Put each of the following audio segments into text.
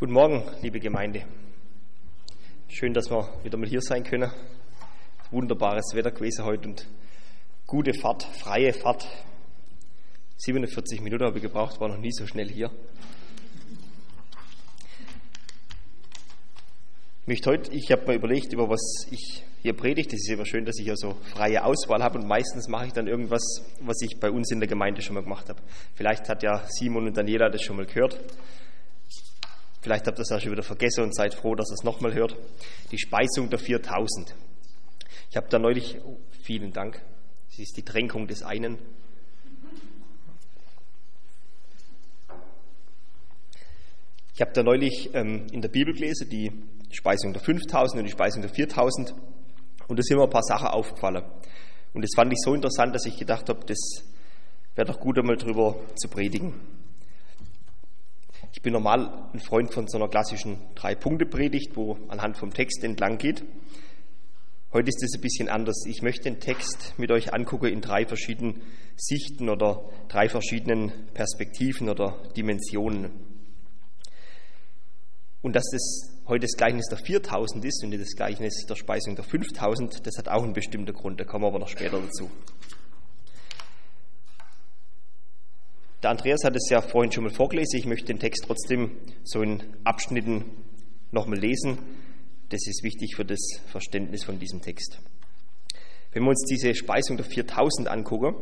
Guten Morgen, liebe Gemeinde. Schön, dass wir wieder mal hier sein können. Wunderbares Wetter gewesen heute und gute Fahrt, freie Fahrt. 47 Minuten habe ich gebraucht, war noch nie so schnell hier. Ich möchte heute, ich habe mir überlegt, über was ich hier predige. Es ist immer schön, dass ich ja so freie Auswahl habe und meistens mache ich dann irgendwas, was ich bei uns in der Gemeinde schon mal gemacht habe. Vielleicht hat ja Simon und Daniela das schon mal gehört. Vielleicht habt ihr es auch schon wieder vergessen und seid froh, dass ihr es nochmal hört. Die Speisung der 4000. Ich habe da neulich, oh, vielen Dank, es ist die Tränkung des einen. Ich habe da neulich ähm, in der Bibel gelesen, die Speisung der 5000 und die Speisung der 4000. Und da sind mir ein paar Sachen aufgefallen. Und das fand ich so interessant, dass ich gedacht habe, das wäre doch gut, einmal drüber zu predigen. Ich bin normal ein Freund von so einer klassischen Drei-Punkte-Predigt, wo anhand vom Text entlang geht. Heute ist es ein bisschen anders. Ich möchte den Text mit euch angucken in drei verschiedenen Sichten oder drei verschiedenen Perspektiven oder Dimensionen. Und dass das heute das Gleichnis der 4000 ist und nicht das Gleichnis der Speisung der 5000, das hat auch einen bestimmten Grund, da kommen wir aber noch später dazu. Der Andreas hat es ja vorhin schon mal vorgelesen. Ich möchte den Text trotzdem so in Abschnitten nochmal lesen. Das ist wichtig für das Verständnis von diesem Text. Wenn wir uns diese Speisung der 4000 angucken,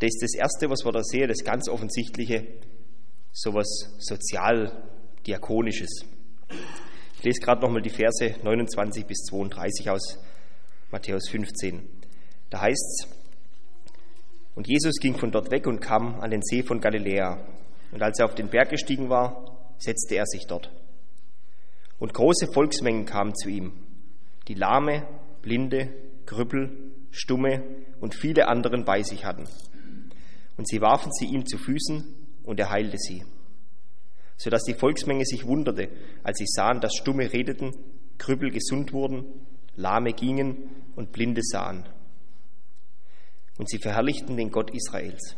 das ist das Erste, was wir da sehen, das ganz Offensichtliche, sowas sozial-diakonisches. Ich lese gerade nochmal die Verse 29 bis 32 aus Matthäus 15. Da heißt es, und Jesus ging von dort weg und kam an den See von Galiläa. Und als er auf den Berg gestiegen war, setzte er sich dort. Und große Volksmengen kamen zu ihm, die Lahme, Blinde, Krüppel, Stumme und viele anderen bei sich hatten. Und sie warfen sie ihm zu Füßen, und er heilte sie. Sodass die Volksmenge sich wunderte, als sie sahen, dass Stumme redeten, Krüppel gesund wurden, Lahme gingen und Blinde sahen und sie verherrlichten den Gott Israels.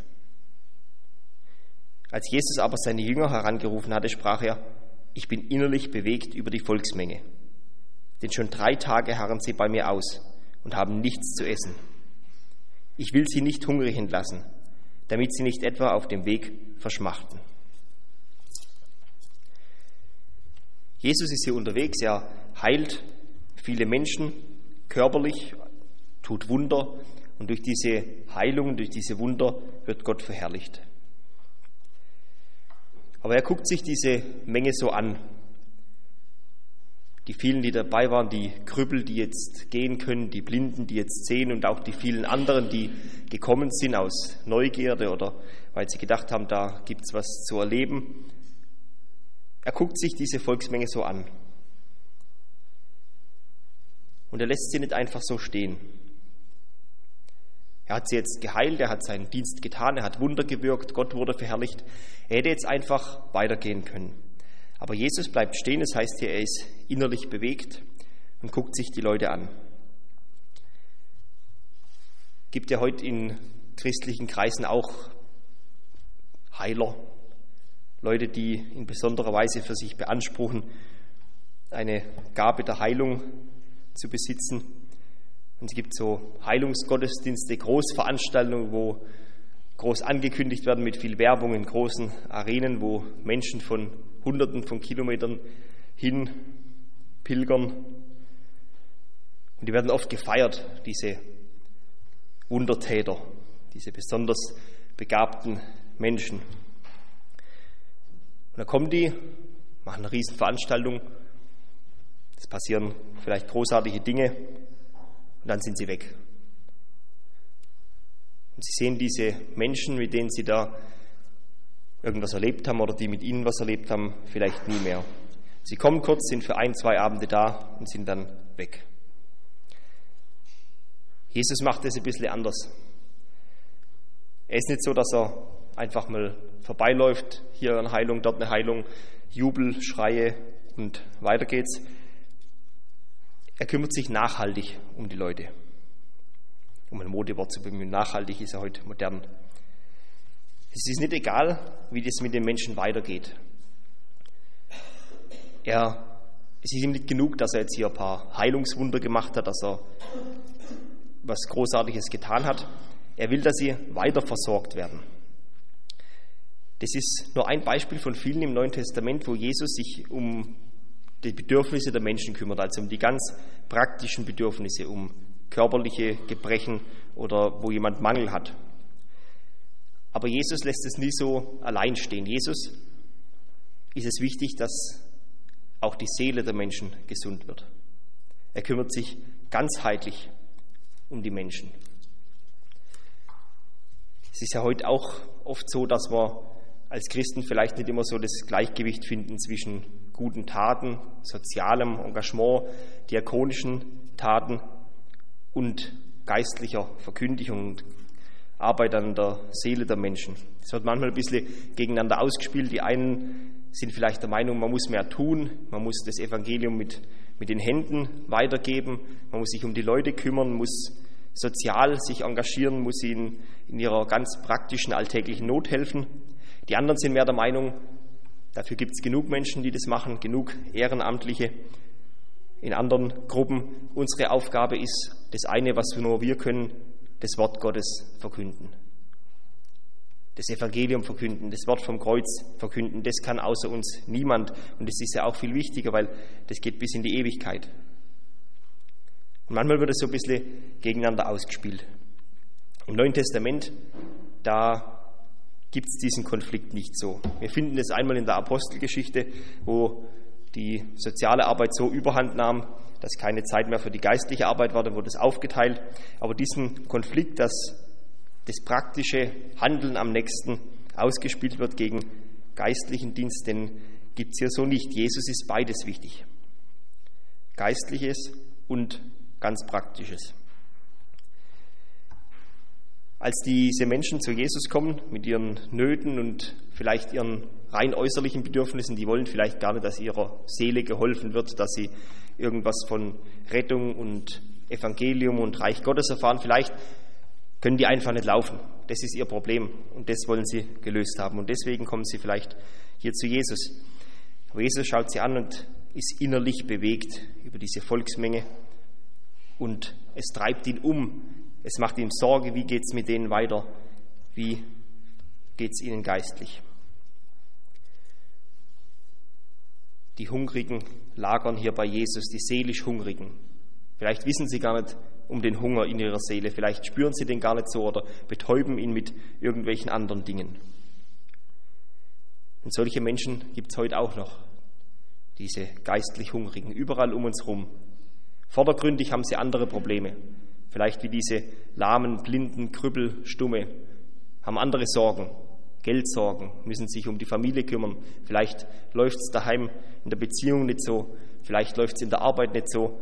Als Jesus aber seine Jünger herangerufen hatte, sprach er, ich bin innerlich bewegt über die Volksmenge, denn schon drei Tage harren sie bei mir aus und haben nichts zu essen. Ich will sie nicht hungrig entlassen, damit sie nicht etwa auf dem Weg verschmachten. Jesus ist hier unterwegs, er heilt viele Menschen körperlich, tut Wunder, und durch diese Heilung, durch diese Wunder wird Gott verherrlicht. Aber er guckt sich diese Menge so an. Die vielen, die dabei waren, die Krüppel, die jetzt gehen können, die Blinden, die jetzt sehen und auch die vielen anderen, die gekommen sind aus Neugierde oder weil sie gedacht haben, da gibt es was zu erleben. Er guckt sich diese Volksmenge so an. Und er lässt sie nicht einfach so stehen. Er hat sie jetzt geheilt, er hat seinen Dienst getan, er hat Wunder gewirkt, Gott wurde verherrlicht. Er hätte jetzt einfach weitergehen können. Aber Jesus bleibt stehen, das heißt hier, er ist innerlich bewegt und guckt sich die Leute an. Gibt ja heute in christlichen Kreisen auch Heiler, Leute, die in besonderer Weise für sich beanspruchen, eine Gabe der Heilung zu besitzen. Und es gibt so Heilungsgottesdienste, Großveranstaltungen, wo groß angekündigt werden mit viel Werbung in großen Arenen, wo Menschen von Hunderten von Kilometern hin pilgern. Und die werden oft gefeiert, diese Wundertäter, diese besonders begabten Menschen. Und dann kommen die, machen eine Riesenveranstaltung, es passieren vielleicht großartige Dinge, und dann sind sie weg. Und sie sehen diese Menschen, mit denen sie da irgendwas erlebt haben oder die mit ihnen was erlebt haben, vielleicht nie mehr. Sie kommen kurz, sind für ein, zwei Abende da und sind dann weg. Jesus macht es ein bisschen anders. Er ist nicht so, dass er einfach mal vorbeiläuft, hier eine Heilung, dort eine Heilung, Jubel, Schreie und weiter geht's, er kümmert sich nachhaltig um die Leute. Um ein Modewort zu bemühen, nachhaltig ist er heute modern. Es ist nicht egal, wie das mit den Menschen weitergeht. Er, es ist ihm nicht genug, dass er jetzt hier ein paar Heilungswunder gemacht hat, dass er was Großartiges getan hat. Er will, dass sie weiter versorgt werden. Das ist nur ein Beispiel von vielen im Neuen Testament, wo Jesus sich um die Bedürfnisse der Menschen kümmert, also um die ganz praktischen Bedürfnisse, um körperliche Gebrechen oder wo jemand Mangel hat. Aber Jesus lässt es nie so allein stehen. Jesus ist es wichtig, dass auch die Seele der Menschen gesund wird. Er kümmert sich ganzheitlich um die Menschen. Es ist ja heute auch oft so, dass wir als Christen vielleicht nicht immer so das Gleichgewicht finden zwischen guten Taten, sozialem Engagement, diakonischen Taten und geistlicher Verkündigung und Arbeit an der Seele der Menschen. Es wird manchmal ein bisschen gegeneinander ausgespielt. Die einen sind vielleicht der Meinung, man muss mehr tun, man muss das Evangelium mit, mit den Händen weitergeben, man muss sich um die Leute kümmern, muss sozial sich engagieren, muss ihnen in ihrer ganz praktischen alltäglichen Not helfen. Die anderen sind mehr der Meinung, dafür gibt es genug Menschen, die das machen, genug Ehrenamtliche in anderen Gruppen. Unsere Aufgabe ist das eine, was nur wir können, das Wort Gottes verkünden. Das Evangelium verkünden, das Wort vom Kreuz verkünden, das kann außer uns niemand. Und das ist ja auch viel wichtiger, weil das geht bis in die Ewigkeit. Und manchmal wird es so ein bisschen gegeneinander ausgespielt. Im Neuen Testament, da gibt es diesen Konflikt nicht so. Wir finden es einmal in der Apostelgeschichte, wo die soziale Arbeit so überhand nahm, dass keine Zeit mehr für die geistliche Arbeit war, dann wurde es aufgeteilt. Aber diesen Konflikt, dass das praktische Handeln am nächsten ausgespielt wird gegen geistlichen Dienst, den gibt es hier so nicht. Jesus ist beides wichtig. Geistliches und ganz Praktisches. Als diese Menschen zu Jesus kommen mit ihren Nöten und vielleicht ihren rein äußerlichen Bedürfnissen, die wollen vielleicht gar nicht, dass ihrer Seele geholfen wird, dass sie irgendwas von Rettung und Evangelium und Reich Gottes erfahren. Vielleicht können die einfach nicht laufen. Das ist ihr Problem und das wollen sie gelöst haben. Und deswegen kommen sie vielleicht hier zu Jesus. Aber Jesus schaut sie an und ist innerlich bewegt über diese Volksmenge und es treibt ihn um, es macht ihm Sorge, wie geht es mit denen weiter, wie geht es ihnen geistlich. Die Hungrigen lagern hier bei Jesus, die seelisch Hungrigen. Vielleicht wissen sie gar nicht um den Hunger in ihrer Seele, vielleicht spüren sie den gar nicht so oder betäuben ihn mit irgendwelchen anderen Dingen. Und solche Menschen gibt es heute auch noch, diese geistlich Hungrigen, überall um uns herum. Vordergründig haben sie andere Probleme. Vielleicht wie diese lahmen, blinden, Krüppel, Stumme, haben andere Sorgen, Geldsorgen, müssen sich um die Familie kümmern. Vielleicht läuft es daheim in der Beziehung nicht so, vielleicht läuft es in der Arbeit nicht so.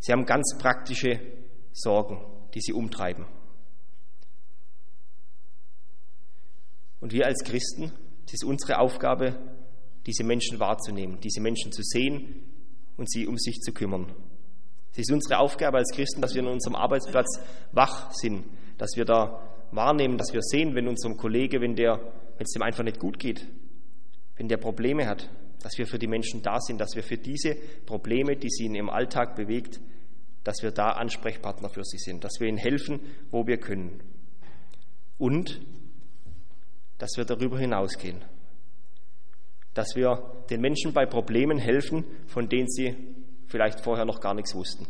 Sie haben ganz praktische Sorgen, die sie umtreiben. Und wir als Christen, es ist unsere Aufgabe, diese Menschen wahrzunehmen, diese Menschen zu sehen und sie um sich zu kümmern. Es ist unsere Aufgabe als Christen, dass wir in unserem Arbeitsplatz wach sind, dass wir da wahrnehmen, dass wir sehen, wenn unserem Kollege, wenn der, wenn es dem einfach nicht gut geht, wenn der Probleme hat, dass wir für die Menschen da sind, dass wir für diese Probleme, die sie in ihrem Alltag bewegt, dass wir da Ansprechpartner für sie sind, dass wir ihnen helfen, wo wir können. Und dass wir darüber hinausgehen, dass wir den Menschen bei Problemen helfen, von denen sie vielleicht vorher noch gar nichts wussten.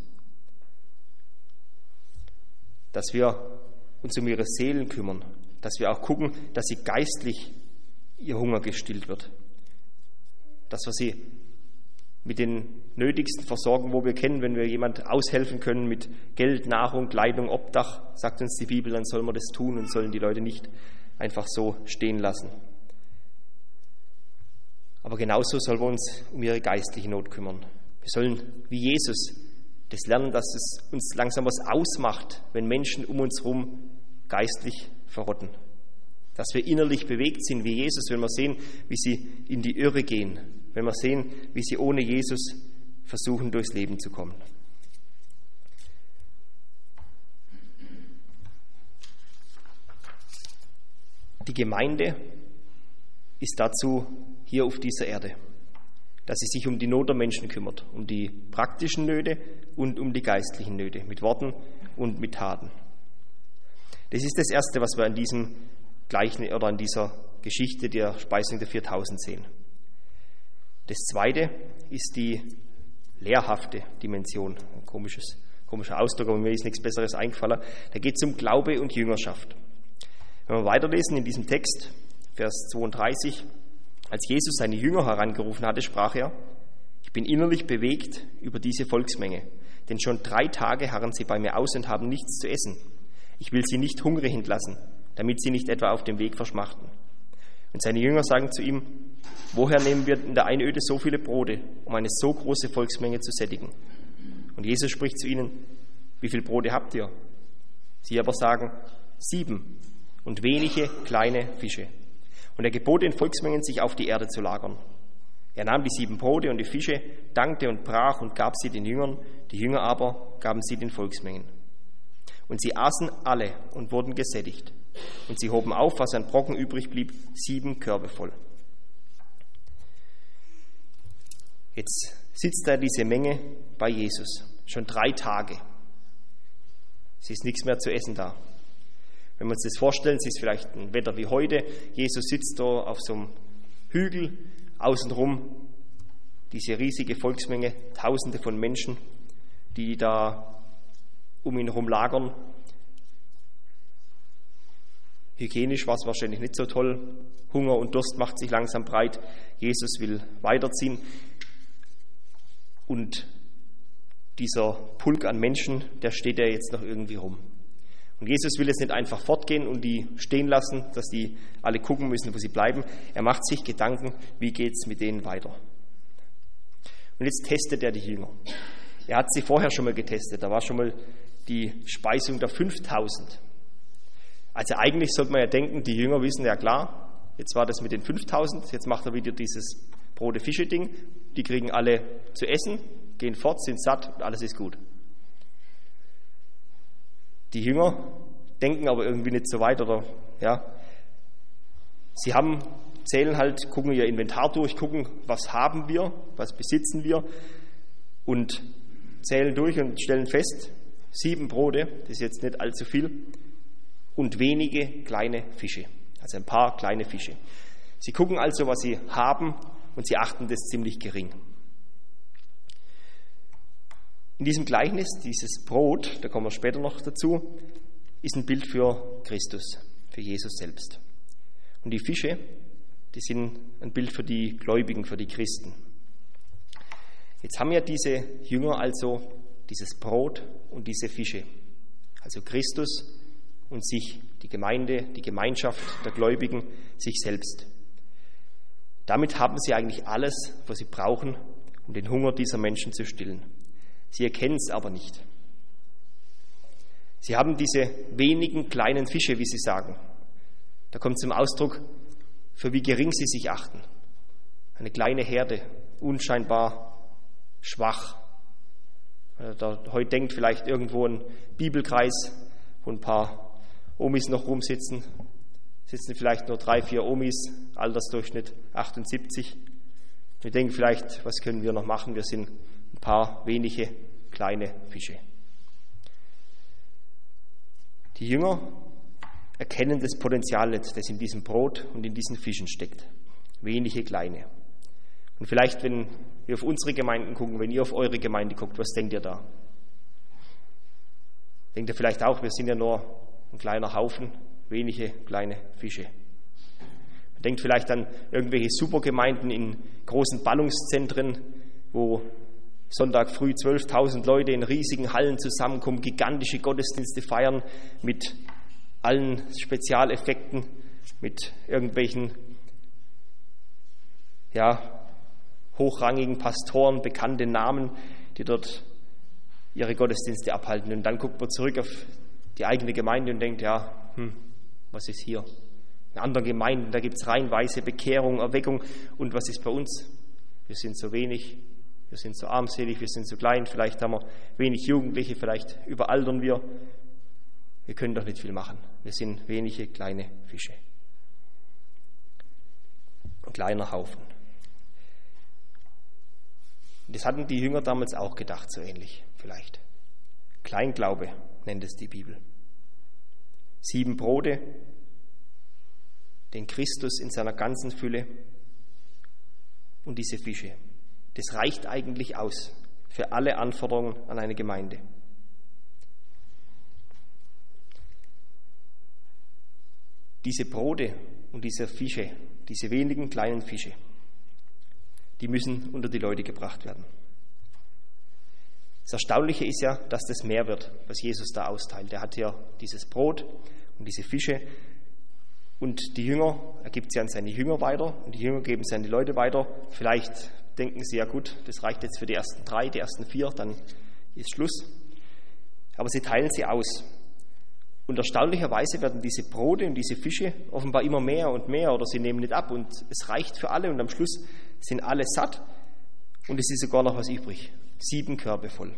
Dass wir uns um ihre Seelen kümmern, dass wir auch gucken, dass sie geistlich ihr Hunger gestillt wird, dass wir sie mit den nötigsten versorgen, wo wir kennen, wenn wir jemand aushelfen können mit Geld, Nahrung, Kleidung, Obdach, sagt uns die Bibel, dann sollen wir das tun und sollen die Leute nicht einfach so stehen lassen. Aber genauso sollen wir uns um ihre geistliche Not kümmern. Wir sollen wie Jesus das lernen, dass es uns langsam was ausmacht, wenn Menschen um uns herum geistlich verrotten. Dass wir innerlich bewegt sind wie Jesus, wenn wir sehen, wie sie in die Irre gehen, wenn wir sehen, wie sie ohne Jesus versuchen, durchs Leben zu kommen. Die Gemeinde ist dazu hier auf dieser Erde. Dass sie sich um die Not der Menschen kümmert, um die praktischen Nöte und um die geistlichen Nöte, mit Worten und mit Taten. Das ist das Erste, was wir an diesem Gleichnis oder an dieser Geschichte der Speisung der 4000 sehen. Das Zweite ist die lehrhafte Dimension. Ein komisches, komischer Ausdruck, aber mir ist nichts Besseres eingefallen. Da geht es um Glaube und Jüngerschaft. Wenn wir weiterlesen in diesem Text, Vers 32, als Jesus seine Jünger herangerufen hatte, sprach er, ich bin innerlich bewegt über diese Volksmenge, denn schon drei Tage harren sie bei mir aus und haben nichts zu essen. Ich will sie nicht hungrig entlassen, damit sie nicht etwa auf dem Weg verschmachten. Und seine Jünger sagen zu ihm, woher nehmen wir in der Einöde so viele Brote, um eine so große Volksmenge zu sättigen? Und Jesus spricht zu ihnen, wie viele Brote habt ihr? Sie aber sagen, sieben und wenige kleine Fische. Und er gebot den Volksmengen, sich auf die Erde zu lagern. Er nahm die sieben Brote und die Fische, dankte und brach und gab sie den Jüngern, die Jünger aber gaben sie den Volksmengen. Und sie aßen alle und wurden gesättigt. Und sie hoben auf, was an Brocken übrig blieb, sieben Körbe voll. Jetzt sitzt da diese Menge bei Jesus, schon drei Tage. Es ist nichts mehr zu essen da. Wenn wir uns das vorstellen, es ist vielleicht ein Wetter wie heute. Jesus sitzt da auf so einem Hügel, außenrum diese riesige Volksmenge, Tausende von Menschen, die da um ihn herum lagern. Hygienisch war es wahrscheinlich nicht so toll. Hunger und Durst macht sich langsam breit. Jesus will weiterziehen. Und dieser Pulk an Menschen, der steht ja jetzt noch irgendwie rum. Und Jesus will jetzt nicht einfach fortgehen und die stehen lassen, dass die alle gucken müssen, wo sie bleiben. Er macht sich Gedanken, wie geht es mit denen weiter. Und jetzt testet er die Jünger. Er hat sie vorher schon mal getestet. Da war schon mal die Speisung der 5000. Also eigentlich sollte man ja denken, die Jünger wissen ja klar, jetzt war das mit den 5000, jetzt macht er wieder dieses Brote-Fische-Ding. Die kriegen alle zu essen, gehen fort, sind satt und alles ist gut. Die Jünger denken aber irgendwie nicht so weit oder ja. Sie haben, zählen halt, gucken ihr Inventar durch, gucken, was haben wir, was besitzen wir und zählen durch und stellen fest, sieben Brote, das ist jetzt nicht allzu viel, und wenige kleine Fische, also ein paar kleine Fische. Sie gucken also, was sie haben und sie achten das ziemlich gering. In diesem Gleichnis, dieses Brot, da kommen wir später noch dazu, ist ein Bild für Christus, für Jesus selbst. Und die Fische, die sind ein Bild für die Gläubigen, für die Christen. Jetzt haben ja diese Jünger also dieses Brot und diese Fische, also Christus und sich, die Gemeinde, die Gemeinschaft der Gläubigen, sich selbst. Damit haben sie eigentlich alles, was sie brauchen, um den Hunger dieser Menschen zu stillen. Sie erkennen es aber nicht. Sie haben diese wenigen kleinen Fische, wie sie sagen. Da kommt zum Ausdruck, für wie gering sie sich achten. Eine kleine Herde, unscheinbar schwach. Da, heute denkt vielleicht irgendwo ein Bibelkreis, wo ein paar Omis noch rumsitzen. Sitzen vielleicht nur drei, vier Omis, Altersdurchschnitt 78. Wir denken vielleicht, was können wir noch machen? Wir sind paar wenige kleine Fische. Die Jünger erkennen das Potenzial das in diesem Brot und in diesen Fischen steckt. Wenige kleine. Und vielleicht, wenn wir auf unsere Gemeinden gucken, wenn ihr auf eure Gemeinde guckt, was denkt ihr da? Denkt ihr vielleicht auch, wir sind ja nur ein kleiner Haufen, wenige kleine Fische. Denkt vielleicht an irgendwelche Supergemeinden in großen Ballungszentren, wo Sonntag früh 12.000 Leute in riesigen Hallen zusammenkommen, gigantische Gottesdienste feiern mit allen Spezialeffekten, mit irgendwelchen ja, hochrangigen Pastoren, bekannte Namen, die dort ihre Gottesdienste abhalten. Und dann guckt man zurück auf die eigene Gemeinde und denkt, ja, hm, was ist hier? In anderen Gemeinden, da gibt es reinweise Bekehrung, Erweckung. Und was ist bei uns? Wir sind so wenig, wir sind so armselig, wir sind so klein, vielleicht haben wir wenig Jugendliche, vielleicht überaltern wir. Wir können doch nicht viel machen. Wir sind wenige kleine Fische. Ein kleiner Haufen. Das hatten die Jünger damals auch gedacht, so ähnlich vielleicht. Kleinglaube nennt es die Bibel. Sieben Brote, den Christus in seiner ganzen Fülle und diese Fische. Das reicht eigentlich aus für alle Anforderungen an eine Gemeinde. Diese Brote und diese Fische, diese wenigen kleinen Fische, die müssen unter die Leute gebracht werden. Das Erstaunliche ist ja, dass das mehr wird, was Jesus da austeilt. Er hat ja dieses Brot und diese Fische und die Jünger, er gibt sie an seine Jünger weiter und die Jünger geben sie an die Leute weiter. Vielleicht denken sie ja gut, das reicht jetzt für die ersten drei, die ersten vier, dann ist Schluss. Aber sie teilen sie aus. Und erstaunlicherweise werden diese Brote und diese Fische offenbar immer mehr und mehr oder sie nehmen nicht ab und es reicht für alle und am Schluss sind alle satt und es ist sogar noch was übrig. Sieben Körbe voll.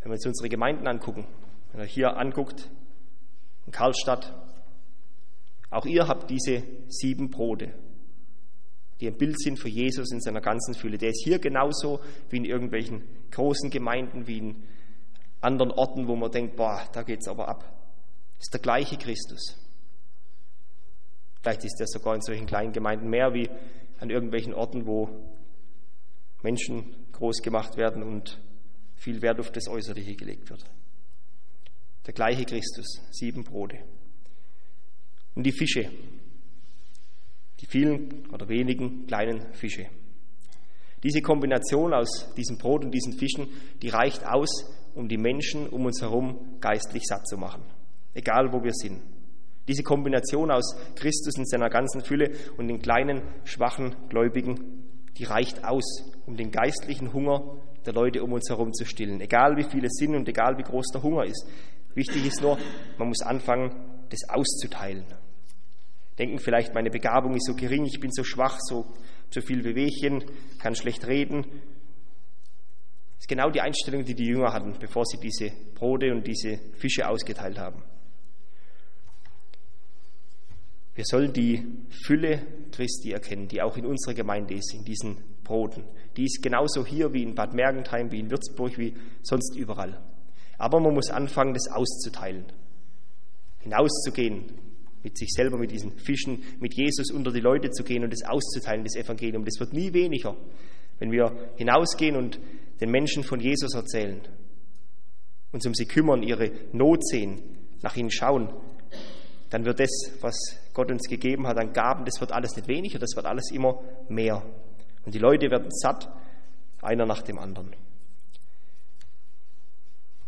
Wenn wir uns unsere Gemeinden angucken, wenn ihr hier anguckt, in Karlstadt, auch ihr habt diese sieben Brote, die ein Bild sind für Jesus in seiner ganzen Fülle. Der ist hier genauso wie in irgendwelchen großen Gemeinden, wie in anderen Orten, wo man denkt, boah, da geht es aber ab. Das ist der gleiche Christus. Vielleicht ist er sogar in solchen kleinen Gemeinden mehr wie an irgendwelchen Orten, wo Menschen groß gemacht werden und viel Wert auf das Äußerliche gelegt wird. Der gleiche Christus, sieben Brote. Und die Fische, die vielen oder wenigen kleinen Fische. Diese Kombination aus diesem Brot und diesen Fischen, die reicht aus, um die Menschen um uns herum geistlich satt zu machen, egal wo wir sind. Diese Kombination aus Christus in seiner ganzen Fülle und den kleinen, schwachen Gläubigen, die reicht aus, um den geistlichen Hunger der Leute um uns herum zu stillen, egal wie viele sind und egal wie groß der Hunger ist. Wichtig ist nur, man muss anfangen, das auszuteilen. Denken vielleicht, meine Begabung ist so gering, ich bin so schwach, so, so viel Wehwehchen, kann schlecht reden, das ist genau die Einstellung, die die Jünger hatten, bevor sie diese Brote und diese Fische ausgeteilt haben. Wir sollen die Fülle Christi erkennen, die auch in unserer Gemeinde ist, in diesen Broten. Die ist genauso hier wie in Bad Mergentheim, wie in Würzburg, wie sonst überall. Aber man muss anfangen, das auszuteilen. Hinauszugehen mit sich selber, mit diesen Fischen, mit Jesus unter die Leute zu gehen und das auszuteilen, das Evangelium. Das wird nie weniger, wenn wir hinausgehen und den Menschen von Jesus erzählen, uns um sie kümmern, ihre Not sehen, nach ihnen schauen, dann wird das, was Gott uns gegeben hat an Gaben, das wird alles nicht weniger, das wird alles immer mehr. Und die Leute werden satt, einer nach dem anderen.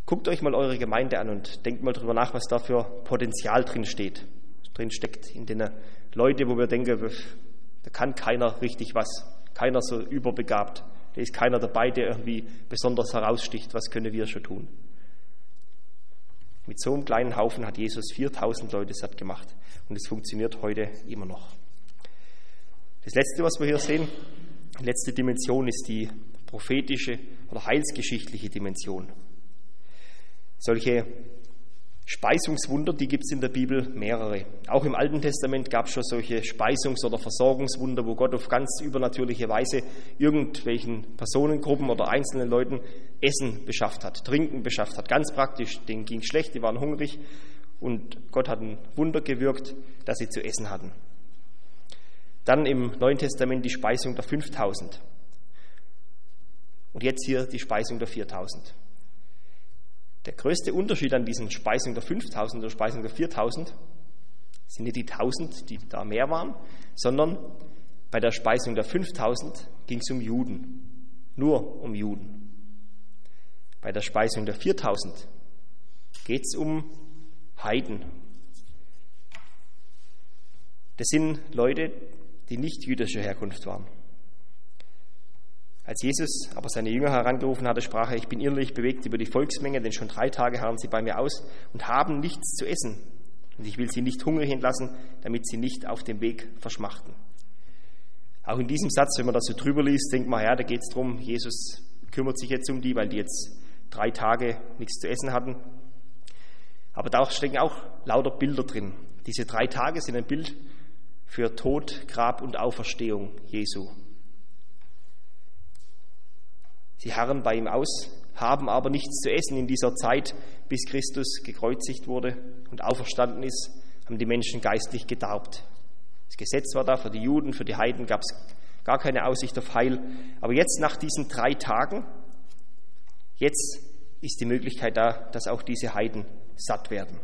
Guckt euch mal eure Gemeinde an und denkt mal darüber nach, was da für Potenzial drin steht, drin steckt in den Leute, wo wir denken, da kann keiner richtig was, keiner so überbegabt. Da ist keiner dabei, der irgendwie besonders heraussticht. Was können wir schon tun? Mit so einem kleinen Haufen hat Jesus 4000 Leute satt gemacht. Und es funktioniert heute immer noch. Das letzte, was wir hier sehen, die letzte Dimension ist die prophetische oder heilsgeschichtliche Dimension. Solche Speisungswunder, die gibt es in der Bibel mehrere. Auch im Alten Testament gab es schon solche Speisungs- oder Versorgungswunder, wo Gott auf ganz übernatürliche Weise irgendwelchen Personengruppen oder einzelnen Leuten Essen beschafft hat, Trinken beschafft hat. Ganz praktisch, denen ging schlecht, die waren hungrig und Gott hat ein Wunder gewirkt, dass sie zu essen hatten. Dann im Neuen Testament die Speisung der 5000. Und jetzt hier die Speisung der 4000. Der größte Unterschied an diesen Speisung der 5000 oder Speisung der 4000 sind nicht die 1000, die da mehr waren, sondern bei der Speisung der 5000 ging es um Juden, nur um Juden. Bei der Speisung der 4000 geht es um Heiden. Das sind Leute, die nicht jüdischer Herkunft waren. Als Jesus aber seine Jünger herangerufen hatte, sprach er, ich bin innerlich bewegt über die Volksmenge, denn schon drei Tage harren sie bei mir aus und haben nichts zu essen. Und ich will sie nicht hungrig entlassen, damit sie nicht auf dem Weg verschmachten. Auch in diesem Satz, wenn man das so drüber liest, denkt man, ja, da geht es darum, Jesus kümmert sich jetzt um die, weil die jetzt drei Tage nichts zu essen hatten. Aber da stecken auch lauter Bilder drin. Diese drei Tage sind ein Bild für Tod, Grab und Auferstehung Jesu. Sie harren bei ihm aus, haben aber nichts zu essen in dieser Zeit, bis Christus gekreuzigt wurde und auferstanden ist, haben die Menschen geistlich gedarbt. Das Gesetz war da für die Juden, für die Heiden gab es gar keine Aussicht auf Heil. Aber jetzt nach diesen drei Tagen, jetzt ist die Möglichkeit da, dass auch diese Heiden satt werden.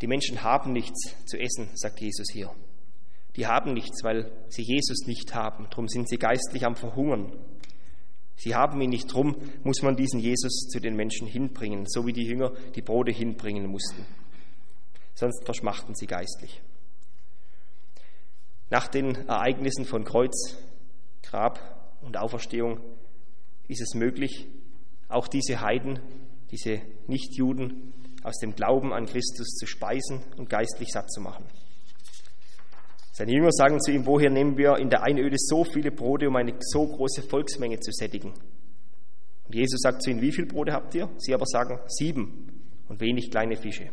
Die Menschen haben nichts zu essen, sagt Jesus hier. Die haben nichts, weil sie Jesus nicht haben. Darum sind sie geistlich am Verhungern. Sie haben ihn nicht, drum muss man diesen Jesus zu den Menschen hinbringen, so wie die Jünger die Brote hinbringen mussten. Sonst verschmachten sie geistlich. Nach den Ereignissen von Kreuz, Grab und Auferstehung ist es möglich, auch diese Heiden, diese Nichtjuden aus dem Glauben an Christus zu speisen und geistlich satt zu machen. Seine Jünger sagen zu ihm, woher nehmen wir in der Einöde so viele Brote, um eine so große Volksmenge zu sättigen? Und Jesus sagt zu ihnen, wie viele Brote habt ihr? Sie aber sagen, sieben und wenig kleine Fische.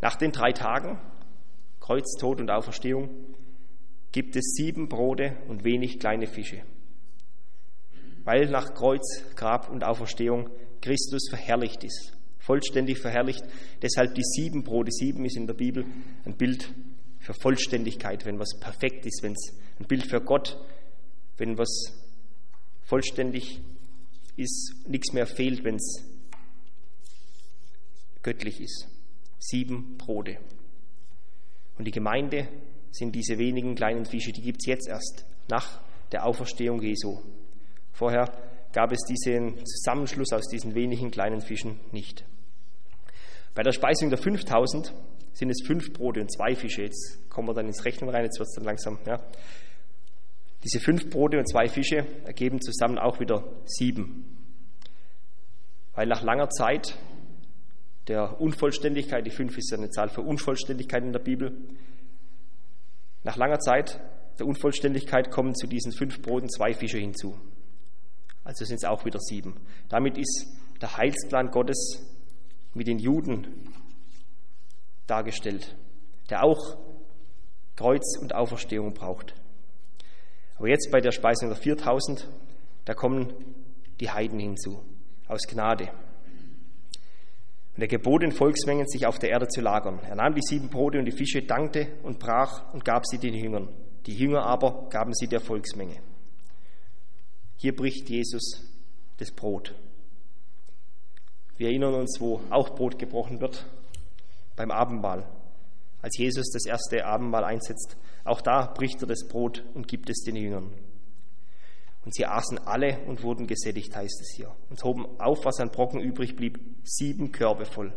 Nach den drei Tagen, Kreuz, Tod und Auferstehung, gibt es sieben Brote und wenig kleine Fische. Weil nach Kreuz, Grab und Auferstehung Christus verherrlicht ist, vollständig verherrlicht. Deshalb die sieben Brote, sieben ist in der Bibel ein Bild für Vollständigkeit, wenn was perfekt ist, wenn es ein Bild für Gott, wenn was vollständig ist, nichts mehr fehlt, wenn es göttlich ist. Sieben Brote. Und die Gemeinde sind diese wenigen kleinen Fische, die gibt es jetzt erst nach der Auferstehung Jesu. Vorher gab es diesen Zusammenschluss aus diesen wenigen kleinen Fischen nicht. Bei der Speisung der 5000 sind es fünf Brote und zwei Fische. Jetzt kommen wir dann ins Rechnen rein, jetzt wird es dann langsam. Ja. Diese fünf Brote und zwei Fische ergeben zusammen auch wieder sieben. Weil nach langer Zeit der Unvollständigkeit, die fünf ist ja eine Zahl für Unvollständigkeit in der Bibel, nach langer Zeit der Unvollständigkeit kommen zu diesen fünf Broten zwei Fische hinzu. Also sind es auch wieder sieben. Damit ist der Heilsplan Gottes mit den Juden dargestellt, der auch Kreuz und Auferstehung braucht. Aber jetzt bei der Speisung der 4000, da kommen die Heiden hinzu, aus Gnade. Und er gebot den Volksmengen, sich auf der Erde zu lagern. Er nahm die sieben Brote und die Fische, dankte und brach und gab sie den Jüngern. Die Jünger aber gaben sie der Volksmenge. Hier bricht Jesus das Brot. Wir erinnern uns, wo auch Brot gebrochen wird, beim Abendmahl. Als Jesus das erste Abendmahl einsetzt, auch da bricht er das Brot und gibt es den Jüngern. Und sie aßen alle und wurden gesättigt, heißt es hier, und hoben auf, was an Brocken übrig blieb, sieben Körbe voll.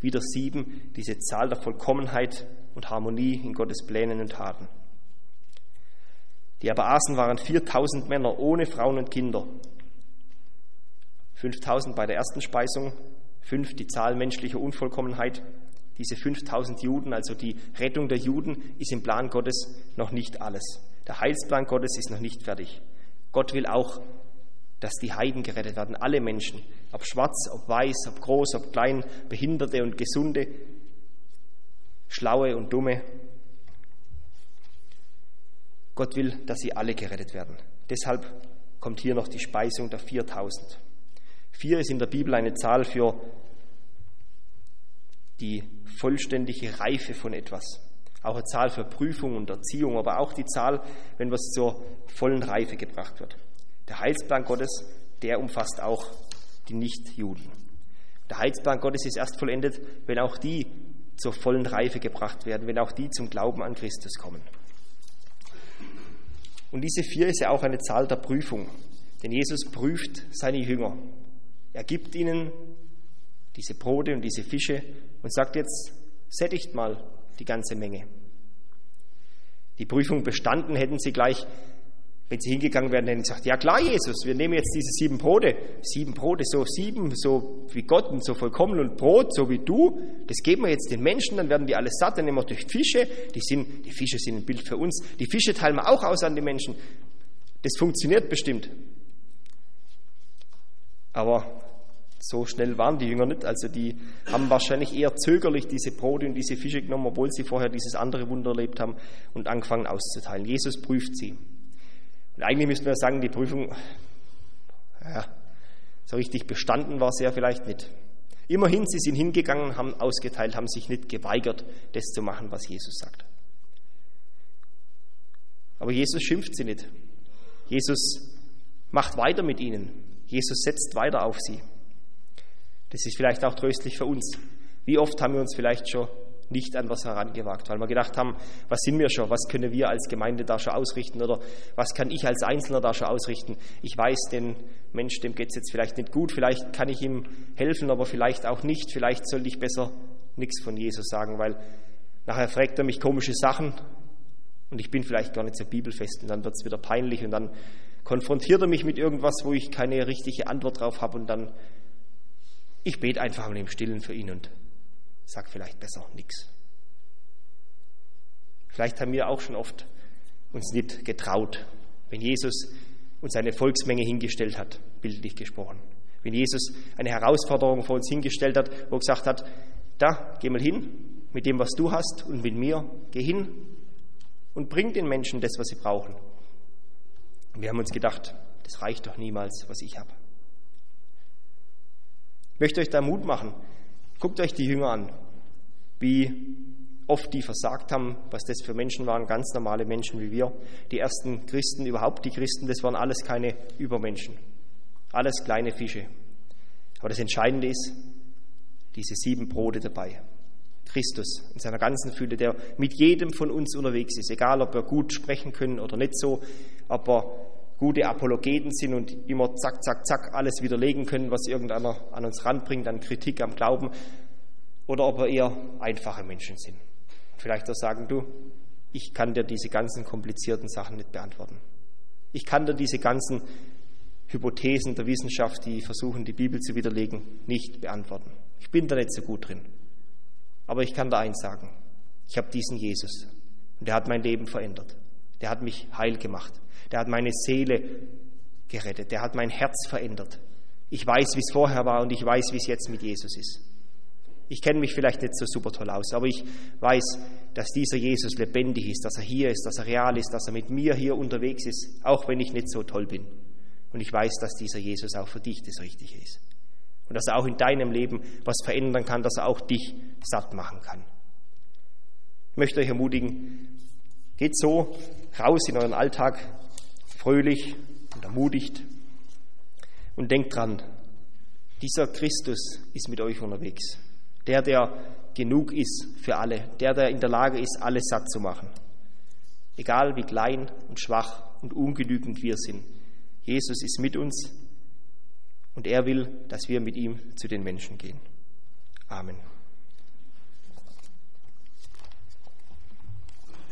Wieder sieben, diese Zahl der Vollkommenheit und Harmonie in Gottes Plänen und Taten. Die aber aßen, waren 4000 Männer ohne Frauen und Kinder. 5000 bei der ersten Speisung, fünf die Zahl menschlicher Unvollkommenheit, diese 5000 Juden, also die Rettung der Juden, ist im Plan Gottes noch nicht alles. Der Heilsplan Gottes ist noch nicht fertig. Gott will auch, dass die Heiden gerettet werden, alle Menschen, ob schwarz, ob weiß, ob groß, ob klein, Behinderte und Gesunde, Schlaue und Dumme. Gott will, dass sie alle gerettet werden. Deshalb kommt hier noch die Speisung der 4000. Vier ist in der Bibel eine Zahl für die vollständige Reife von etwas. Auch eine Zahl für Prüfung und Erziehung, aber auch die Zahl, wenn was zur vollen Reife gebracht wird. Der Heilsplan Gottes, der umfasst auch die Nichtjuden. Der Heilsplan Gottes ist erst vollendet, wenn auch die zur vollen Reife gebracht werden, wenn auch die zum Glauben an Christus kommen. Und diese vier ist ja auch eine Zahl der Prüfung, denn Jesus prüft seine Jünger. Er gibt ihnen diese Brote und diese Fische und sagt jetzt, sättigt mal die ganze Menge. Die Prüfung bestanden hätten sie gleich, wenn sie hingegangen wären, hätten sie gesagt, ja klar, Jesus, wir nehmen jetzt diese sieben Brote, sieben Brote, so sieben, so wie Gott und so vollkommen und Brot, so wie du, das geben wir jetzt den Menschen, dann werden die alle satt, dann nehmen wir durch Fische, die, sind, die Fische sind ein Bild für uns, die Fische teilen wir auch aus an die Menschen. Das funktioniert bestimmt. Aber so schnell waren die Jünger nicht. Also die haben wahrscheinlich eher zögerlich diese Brote und diese Fische genommen, obwohl sie vorher dieses andere Wunder erlebt haben und angefangen auszuteilen. Jesus prüft sie. Und eigentlich müssten wir sagen, die Prüfung, ja, so richtig bestanden war sie ja vielleicht nicht. Immerhin, sie sind hingegangen, haben ausgeteilt, haben sich nicht geweigert, das zu machen, was Jesus sagt. Aber Jesus schimpft sie nicht. Jesus macht weiter mit ihnen. Jesus setzt weiter auf sie. Das ist vielleicht auch tröstlich für uns. Wie oft haben wir uns vielleicht schon nicht an was herangewagt, weil wir gedacht haben, was sind wir schon, was können wir als Gemeinde da schon ausrichten oder was kann ich als Einzelner da schon ausrichten. Ich weiß, den Mensch, dem geht es jetzt vielleicht nicht gut, vielleicht kann ich ihm helfen, aber vielleicht auch nicht, vielleicht sollte ich besser nichts von Jesus sagen, weil nachher fragt er mich komische Sachen und ich bin vielleicht gar nicht so bibelfest und dann wird es wieder peinlich und dann konfrontiert er mich mit irgendwas, wo ich keine richtige Antwort drauf habe und dann, ich bete einfach mal im Stillen für ihn und sag vielleicht besser nichts. Vielleicht haben wir auch schon oft uns nicht getraut, wenn Jesus uns eine Volksmenge hingestellt hat, bildlich gesprochen. Wenn Jesus eine Herausforderung vor uns hingestellt hat, wo er gesagt hat, da, geh mal hin mit dem, was du hast und mit mir, geh hin und bring den Menschen das, was sie brauchen. Und wir haben uns gedacht, das reicht doch niemals, was ich habe. Möchte euch da Mut machen, Guckt euch die Jünger an, wie oft die versagt haben, was das für Menschen waren, ganz normale Menschen wie wir. Die ersten Christen, überhaupt die Christen, das waren alles keine Übermenschen, alles kleine Fische. Aber das Entscheidende ist, diese sieben Brote dabei. Christus in seiner ganzen Fülle, der mit jedem von uns unterwegs ist, egal ob wir gut sprechen können oder nicht so, ob wir gute Apologeten sind und immer zack, zack, zack alles widerlegen können, was irgendeiner an uns ranbringt, an Kritik am Glauben, oder ob wir eher einfache Menschen sind. Vielleicht auch sagen, du, ich kann dir diese ganzen komplizierten Sachen nicht beantworten. Ich kann dir diese ganzen Hypothesen der Wissenschaft, die versuchen, die Bibel zu widerlegen, nicht beantworten. Ich bin da nicht so gut drin. Aber ich kann da eins sagen. Ich habe diesen Jesus und der hat mein Leben verändert. Der hat mich heil gemacht. Der hat meine Seele gerettet. Der hat mein Herz verändert. Ich weiß, wie es vorher war und ich weiß, wie es jetzt mit Jesus ist. Ich kenne mich vielleicht nicht so super toll aus, aber ich weiß, dass dieser Jesus lebendig ist, dass er hier ist, dass er real ist, dass er mit mir hier unterwegs ist, auch wenn ich nicht so toll bin. Und ich weiß, dass dieser Jesus auch für dich das Richtige ist. Und dass er auch in deinem Leben was verändern kann, dass er auch dich satt machen kann. Ich möchte euch ermutigen, geht so raus in euren Alltag, fröhlich und ermutigt. Und denkt dran, dieser Christus ist mit euch unterwegs. Der, der genug ist für alle. Der, der in der Lage ist, alles satt zu machen. Egal wie klein und schwach und ungenügend wir sind. Jesus ist mit uns und er will, dass wir mit ihm zu den Menschen gehen. Amen.